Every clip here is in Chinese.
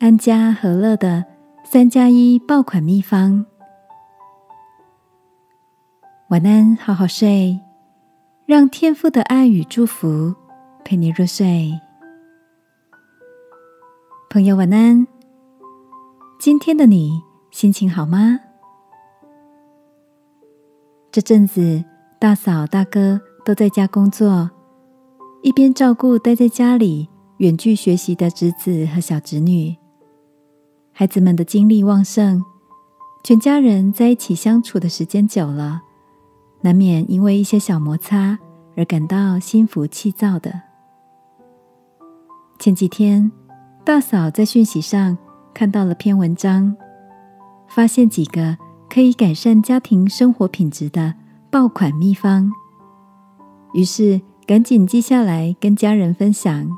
安家和乐的三加一爆款秘方。晚安，好好睡，让天父的爱与祝福陪你入睡。朋友，晚安。今天的你心情好吗？这阵子，大嫂、大哥都在家工作，一边照顾待在家里远距学习的侄子和小侄女。孩子们的精力旺盛，全家人在一起相处的时间久了，难免因为一些小摩擦而感到心浮气躁的。前几天，大嫂在讯息上看到了篇文章，发现几个可以改善家庭生活品质的爆款秘方，于是赶紧记下来跟家人分享。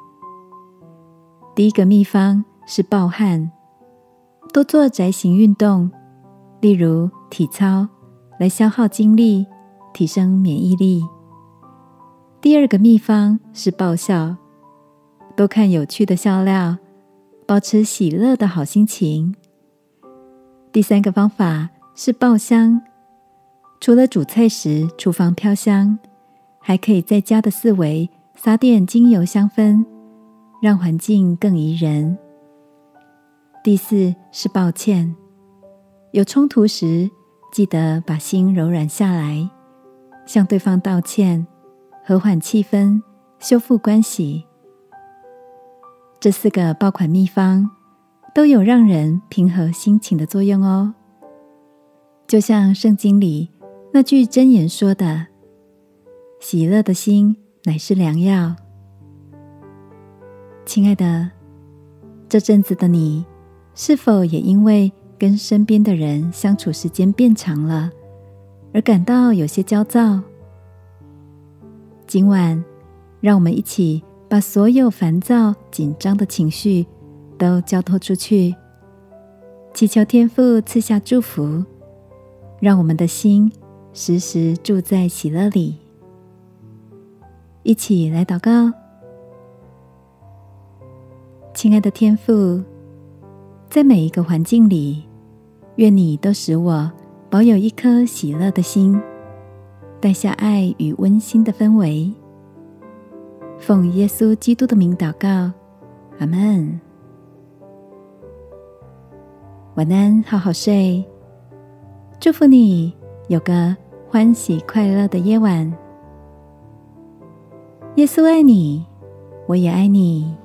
第一个秘方是暴汗。多做宅型运动，例如体操，来消耗精力，提升免疫力。第二个秘方是爆笑，多看有趣的笑料，保持喜乐的好心情。第三个方法是爆香，除了煮菜时厨房飘香，还可以在家的四围撒点精油香氛，让环境更宜人。第四是抱歉，有冲突时，记得把心柔软下来，向对方道歉，和缓气氛，修复关系。这四个爆款秘方都有让人平和心情的作用哦。就像圣经里那句箴言说的：“喜乐的心乃是良药。”亲爱的，这阵子的你。是否也因为跟身边的人相处时间变长了，而感到有些焦躁？今晚，让我们一起把所有烦躁、紧张的情绪都交托出去，祈求天父赐下祝福，让我们的心时时住在喜乐里。一起来祷告，亲爱的天父。在每一个环境里，愿你都使我保有一颗喜乐的心，带下爱与温馨的氛围。奉耶稣基督的名祷告，阿门。晚安，好好睡。祝福你有个欢喜快乐的夜晚。耶稣爱你，我也爱你。